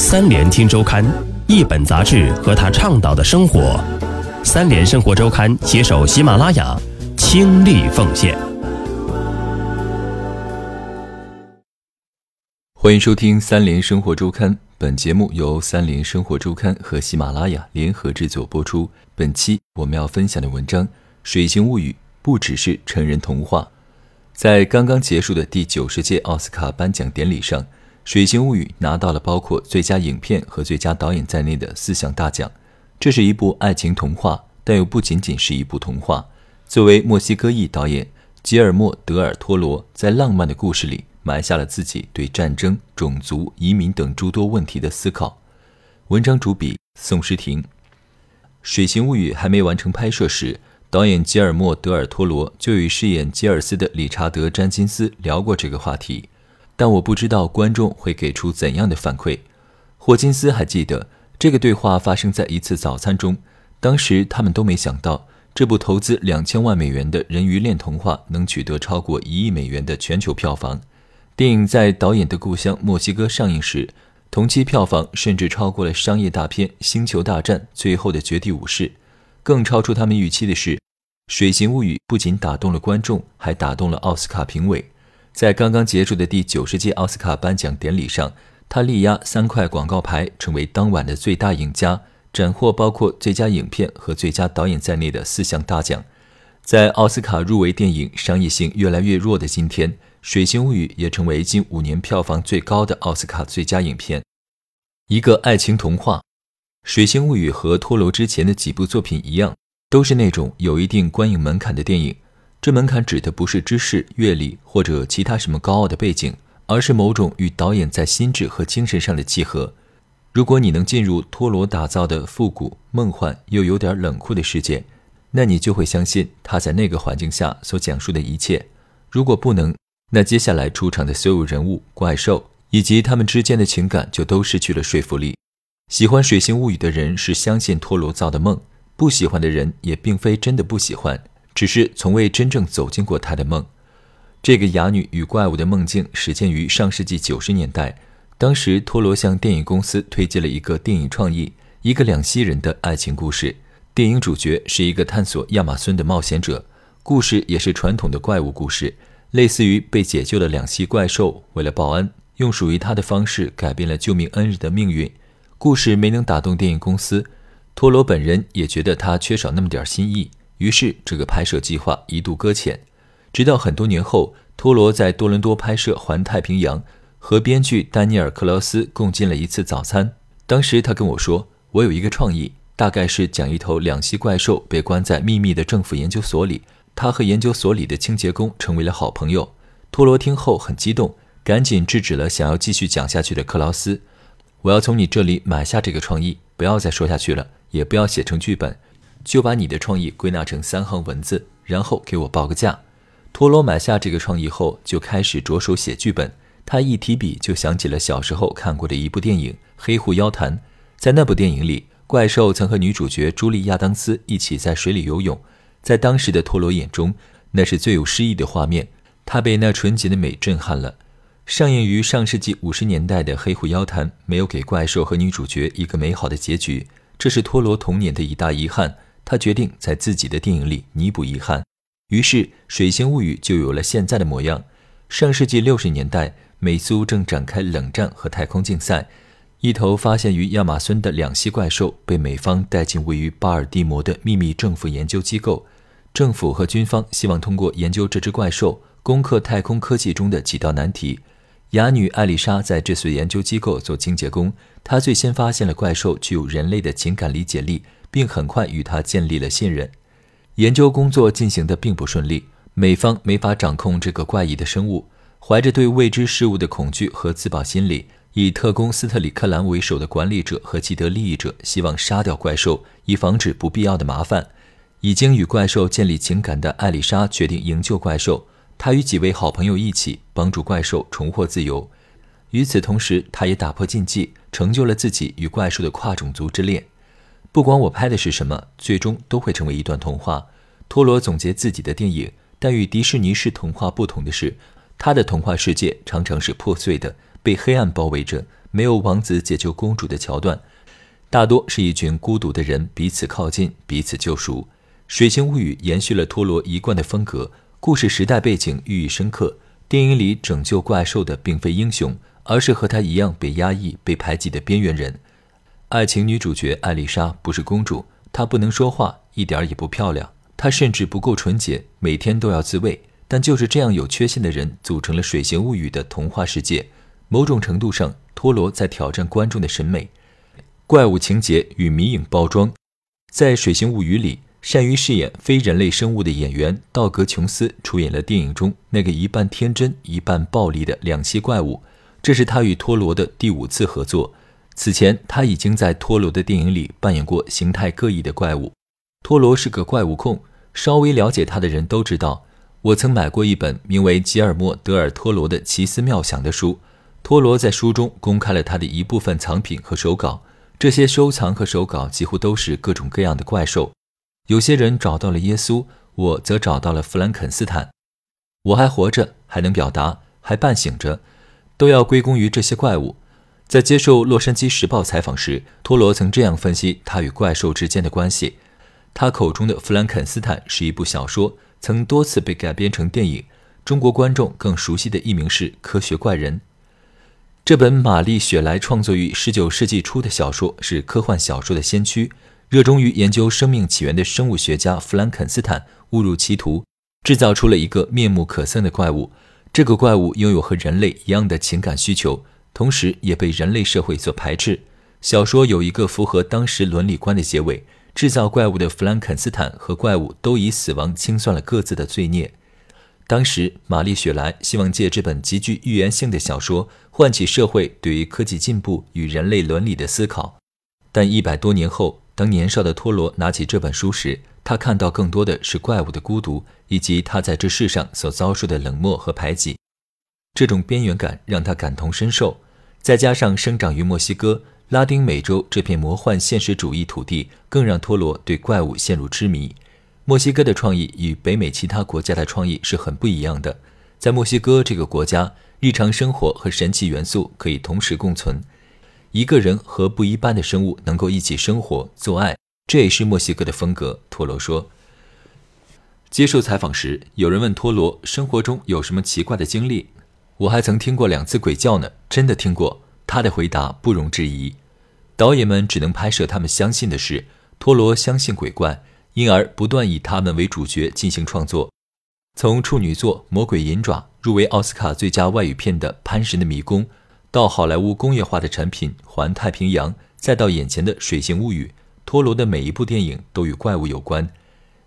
三联听周刊，一本杂志和他倡导的生活。三联生活周刊携手喜马拉雅，倾力奉献。欢迎收听三联生活周刊，本节目由三联生活周刊和喜马拉雅联合制作播出。本期我们要分享的文章《水形物语》不只是成人童话。在刚刚结束的第九十届奥斯卡颁奖典礼上，《水形物语》拿到了包括最佳影片和最佳导演在内的四项大奖。这是一部爱情童话，但又不仅仅是一部童话。作为墨西哥裔导演，吉尔莫·德尔·托罗在浪漫的故事里埋下了自己对战争、种族、移民等诸多问题的思考。文章主笔宋诗婷。《水形物语》还没完成拍摄时。导演吉尔莫·德尔托罗就与饰演吉尔斯的理查德·詹金斯聊过这个话题，但我不知道观众会给出怎样的反馈。霍金斯还记得，这个对话发生在一次早餐中，当时他们都没想到这部投资两千万美元的人鱼恋童话能取得超过一亿美元的全球票房。电影在导演的故乡墨西哥上映时，同期票房甚至超过了商业大片《星球大战：最后的绝地武士》。更超出他们预期的是，《水形物语》不仅打动了观众，还打动了奥斯卡评委。在刚刚结束的第九十届奥斯卡颁奖典礼上，他力压三块广告牌，成为当晚的最大赢家，斩获包括最佳影片和最佳导演在内的四项大奖。在奥斯卡入围电影商业性越来越弱的今天，《水形物语》也成为近五年票房最高的奥斯卡最佳影片。一个爱情童话。《水形物语》和托罗之前的几部作品一样，都是那种有一定观影门槛的电影。这门槛指的不是知识、阅历或者其他什么高傲的背景，而是某种与导演在心智和精神上的契合。如果你能进入托罗打造的复古、梦幻又有点冷酷的世界，那你就会相信他在那个环境下所讲述的一切。如果不能，那接下来出场的所有人物、怪兽以及他们之间的情感就都失去了说服力。喜欢《水形物语》的人是相信托罗造的梦，不喜欢的人也并非真的不喜欢，只是从未真正走进过他的梦。这个哑女与怪物的梦境始建于上世纪九十年代，当时托罗向电影公司推荐了一个电影创意：一个两栖人的爱情故事。电影主角是一个探索亚马孙的冒险者，故事也是传统的怪物故事，类似于被解救的两栖怪兽为了报恩，用属于他的方式改变了救命恩人的命运。故事没能打动电影公司，托罗本人也觉得他缺少那么点新意，于是这个拍摄计划一度搁浅。直到很多年后，托罗在多伦多拍摄《环太平洋》，和编剧丹尼尔·克劳斯共进了一次早餐。当时他跟我说：“我有一个创意，大概是讲一头两栖怪兽被关在秘密的政府研究所里，他和研究所里的清洁工成为了好朋友。”托罗听后很激动，赶紧制止了想要继续讲下去的克劳斯。我要从你这里买下这个创意，不要再说下去了，也不要写成剧本，就把你的创意归纳成三行文字，然后给我报个价。托罗买下这个创意后，就开始着手写剧本。他一提笔就想起了小时候看过的一部电影《黑虎妖谈》。在那部电影里，怪兽曾和女主角朱莉亚当斯一起在水里游泳，在当时的托罗眼中，那是最有诗意的画面。他被那纯洁的美震撼了。上映于上世纪五十年代的《黑虎妖谈》没有给怪兽和女主角一个美好的结局，这是托罗童年的一大遗憾。他决定在自己的电影里弥补遗憾，于是《水形物语》就有了现在的模样。上世纪六十年代，美苏正展开冷战和太空竞赛，一头发现于亚马孙的两栖怪兽被美方带进位于巴尔的摩的秘密政府研究机构，政府和军方希望通过研究这只怪兽，攻克太空科技中的几道难题。哑女艾丽莎在这所研究机构做清洁工，她最先发现了怪兽具有人类的情感理解力，并很快与它建立了信任。研究工作进行的并不顺利，美方没法掌控这个怪异的生物，怀着对未知事物的恐惧和自保心理，以特工斯特里克兰为首的管理者和既得利益者希望杀掉怪兽，以防止不必要的麻烦。已经与怪兽建立情感的艾丽莎决定营救怪兽。他与几位好朋友一起帮助怪兽重获自由。与此同时，他也打破禁忌，成就了自己与怪兽的跨种族之恋。不管我拍的是什么，最终都会成为一段童话。托罗总结自己的电影，但与迪士尼式童话不同的是，他的童话世界常常是破碎的，被黑暗包围着，没有王子解救公主的桥段，大多是一群孤独的人彼此靠近，彼此救赎。《水形物语》延续了托罗一贯的风格，故事时代背景寓意深刻。电影里拯救怪兽的并非英雄，而是和他一样被压抑、被排挤的边缘人。爱情女主角艾丽莎不是公主，她不能说话，一点也不漂亮，她甚至不够纯洁，每天都要自慰。但就是这样有缺陷的人，组成了《水形物语》的童话世界。某种程度上，托罗在挑战观众的审美。怪物情节与迷影包装，在《水形物语》里。善于饰演非人类生物的演员道格·琼斯出演了电影中那个一半天真、一半暴力的两栖怪物。这是他与托罗的第五次合作。此前，他已经在托罗的电影里扮演过形态各异的怪物。托罗是个怪物控，稍微了解他的人都知道。我曾买过一本名为《吉尔莫·德尔·托罗的奇思妙想》的书。托罗在书中公开了他的一部分藏品和手稿，这些收藏和手稿几乎都是各种各样的怪兽。有些人找到了耶稣，我则找到了弗兰肯斯坦。我还活着，还能表达，还半醒着，都要归功于这些怪物。在接受《洛杉矶时报》采访时，托罗曾这样分析他与怪兽之间的关系：他口中的弗兰肯斯坦是一部小说，曾多次被改编成电影。中国观众更熟悉的译名是《科学怪人》。这本玛丽雪莱创作于19世纪初的小说是科幻小说的先驱。热衷于研究生命起源的生物学家弗兰肯斯坦误入歧途，制造出了一个面目可憎的怪物。这个怪物拥有和人类一样的情感需求，同时也被人类社会所排斥。小说有一个符合当时伦理观的结尾：制造怪物的弗兰肯斯坦和怪物都以死亡清算了各自的罪孽。当时，玛丽雪莱希望借这本极具预言性的小说，唤起社会对于科技进步与人类伦理的思考。但一百多年后，当年少的托罗拿起这本书时，他看到更多的是怪物的孤独，以及他在这世上所遭受的冷漠和排挤。这种边缘感让他感同身受，再加上生长于墨西哥、拉丁美洲这片魔幻现实主义土地，更让托罗对怪物陷入痴迷。墨西哥的创意与北美其他国家的创意是很不一样的。在墨西哥这个国家，日常生活和神奇元素可以同时共存。一个人和不一般的生物能够一起生活、做爱，这也是墨西哥的风格。托罗说。接受采访时，有人问托罗生活中有什么奇怪的经历，我还曾听过两次鬼叫呢，真的听过。他的回答不容置疑。导演们只能拍摄他们相信的事。托罗相信鬼怪，因而不断以他们为主角进行创作。从处女作《魔鬼银爪》入围奥斯卡最佳外语片的《潘神的迷宫》。到好莱坞工业化的产品《环太平洋》，再到眼前的《水形物语》，托罗的每一部电影都与怪物有关。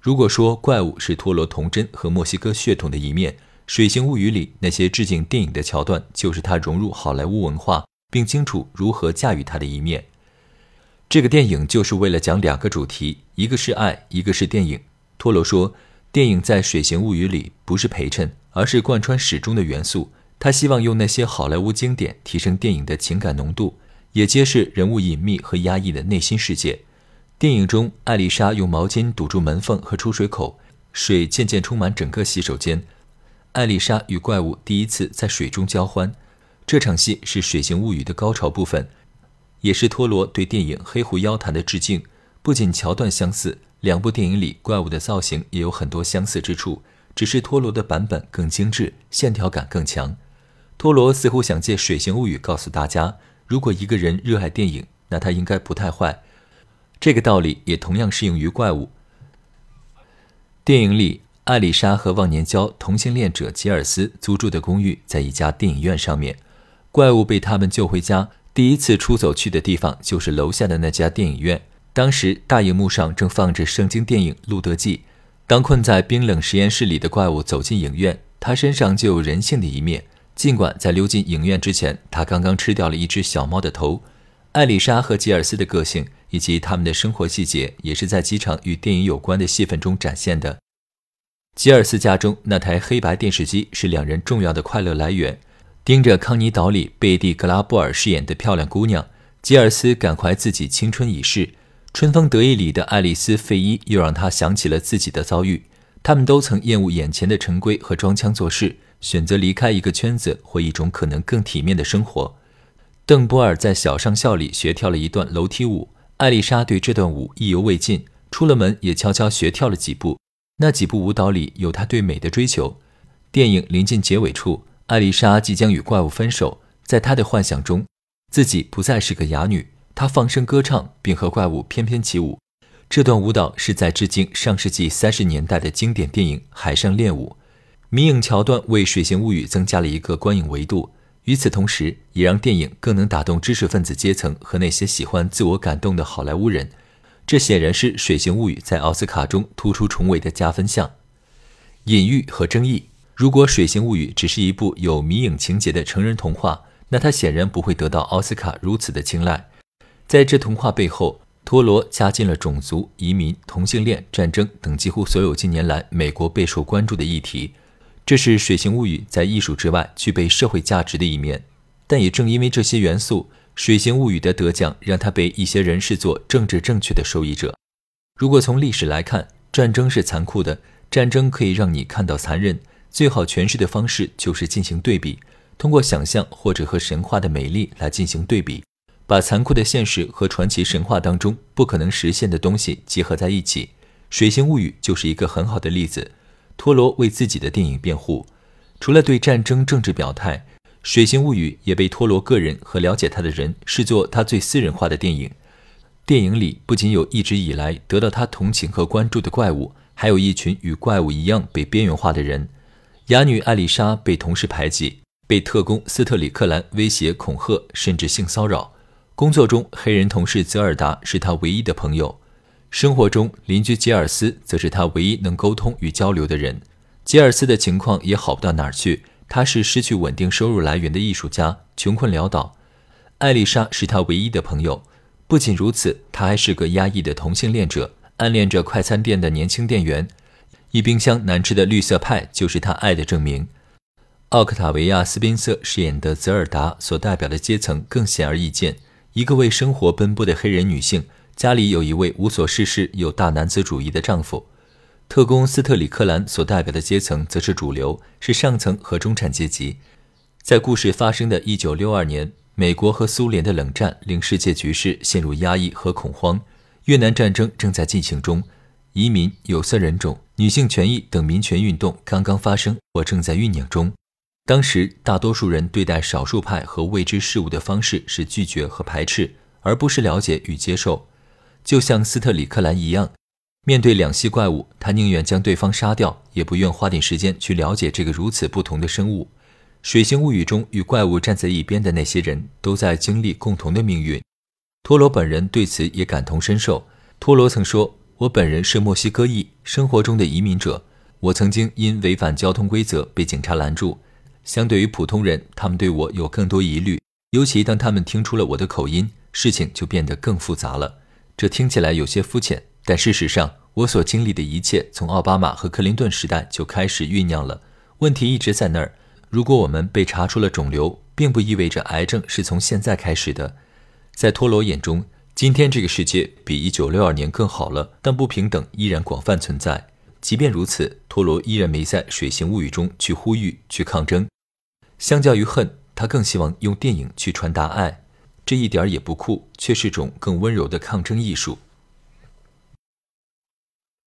如果说怪物是托罗童真和墨西哥血统的一面，《水形物语》里那些致敬电影的桥段，就是他融入好莱坞文化并清楚如何驾驭它的一面。这个电影就是为了讲两个主题，一个是爱，一个是电影。托罗说，电影在《水形物语》里不是陪衬，而是贯穿始终的元素。他希望用那些好莱坞经典提升电影的情感浓度，也揭示人物隐秘和压抑的内心世界。电影中，艾丽莎用毛巾堵住门缝和出水口，水渐渐充满整个洗手间。艾丽莎与怪物第一次在水中交欢，这场戏是《水形物语》的高潮部分，也是托罗对电影《黑狐妖谈》的致敬。不仅桥段相似，两部电影里怪物的造型也有很多相似之处，只是托罗的版本更精致，线条感更强。托罗似乎想借《水形物语》告诉大家：如果一个人热爱电影，那他应该不太坏。这个道理也同样适用于怪物。电影里，艾丽莎和忘年交同性恋者吉尔斯租住的公寓在一家电影院上面，怪物被他们救回家。第一次出走去的地方就是楼下的那家电影院。当时大荧幕上正放着圣经电影《路德记》。当困在冰冷实验室里的怪物走进影院，他身上就有人性的一面。尽管在溜进影院之前，他刚刚吃掉了一只小猫的头。艾丽莎和吉尔斯的个性以及他们的生活细节，也是在机场与电影有关的戏份中展现的。吉尔斯家中那台黑白电视机是两人重要的快乐来源。盯着康尼岛里贝蒂·格拉布尔饰演的漂亮姑娘，吉尔斯感怀自己青春已逝。春风得意里的爱丽丝·费伊又让他想起了自己的遭遇。他们都曾厌恶眼前的陈规和装腔作势。选择离开一个圈子或一种可能更体面的生活。邓波尔在《小上校》里学跳了一段楼梯舞，艾丽莎对这段舞意犹未尽，出了门也悄悄学跳了几步。那几部舞蹈里有她对美的追求。电影临近结尾处，艾丽莎即将与怪物分手，在她的幻想中，自己不再是个哑女。她放声歌唱，并和怪物翩翩起舞。这段舞蹈是在致敬上世纪三十年代的经典电影《海上恋舞》。迷影桥段为《水形物语》增加了一个观影维度，与此同时，也让电影更能打动知识分子阶层和那些喜欢自我感动的好莱坞人。这显然是《水形物语》在奥斯卡中突出重围的加分项。隐喻和争议：如果《水形物语》只是一部有迷影情节的成人童话，那它显然不会得到奥斯卡如此的青睐。在这童话背后，托罗加进了种族、移民、同性恋、战争等几乎所有近年来美国备受关注的议题。这是《水形物语》在艺术之外具备社会价值的一面。但也正因为这些元素。《水形物语》的得奖让他被一些人视作政治正确的受益者。如果从历史来看，战争是残酷的，战争可以让你看到残忍。最好诠释的方式就是进行对比，通过想象或者和神话的美丽来进行对比，把残酷的现实和传奇神话当中不可能实现的东西结合在一起。《水形物语》就是一个很好的例子。托罗为自己的电影辩护，除了对战争政治表态。《水形物语》也被托罗个人和了解他的人视作他最私人化的电影。电影里不仅有一直以来得到他同情和关注的怪物，还有一群与怪物一样被边缘化的人。哑女艾丽莎被同事排挤，被特工斯特里克兰威胁、恐吓，甚至性骚扰。工作中，黑人同事泽尔达是他唯一的朋友；生活中，邻居吉尔斯则是他唯一能沟通与交流的人。吉尔斯的情况也好不到哪儿去。他是失去稳定收入来源的艺术家，穷困潦倒。艾丽莎是他唯一的朋友。不仅如此，他还是个压抑的同性恋者，暗恋着快餐店的年轻店员。一冰箱难吃的绿色派就是他爱的证明。奥克塔维亚·斯宾瑟饰演的泽尔达所代表的阶层更显而易见：一个为生活奔波的黑人女性，家里有一位无所事事、有大男子主义的丈夫。特工斯特里克兰所代表的阶层则是主流，是上层和中产阶级。在故事发生的一九六二年，美国和苏联的冷战令世界局势陷入压抑和恐慌。越南战争正在进行中，移民、有色人种、女性权益等民权运动刚刚发生或正在酝酿中。当时，大多数人对待少数派和未知事物的方式是拒绝和排斥，而不是了解与接受。就像斯特里克兰一样。面对两栖怪物，他宁愿将对方杀掉，也不愿花点时间去了解这个如此不同的生物。《水形物语》中与怪物站在一边的那些人都在经历共同的命运。托罗本人对此也感同身受。托罗曾说：“我本人是墨西哥裔，生活中的移民者。我曾经因违反交通规则被警察拦住。相对于普通人，他们对我有更多疑虑，尤其当他们听出了我的口音，事情就变得更复杂了。这听起来有些肤浅。”但事实上，我所经历的一切从奥巴马和克林顿时代就开始酝酿了。问题一直在那儿。如果我们被查出了肿瘤，并不意味着癌症是从现在开始的。在托罗眼中，今天这个世界比1962年更好了，但不平等依然广泛存在。即便如此，托罗依然没在《水形物语》中去呼吁、去抗争。相较于恨，他更希望用电影去传达爱。这一点也不酷，却是种更温柔的抗争艺术。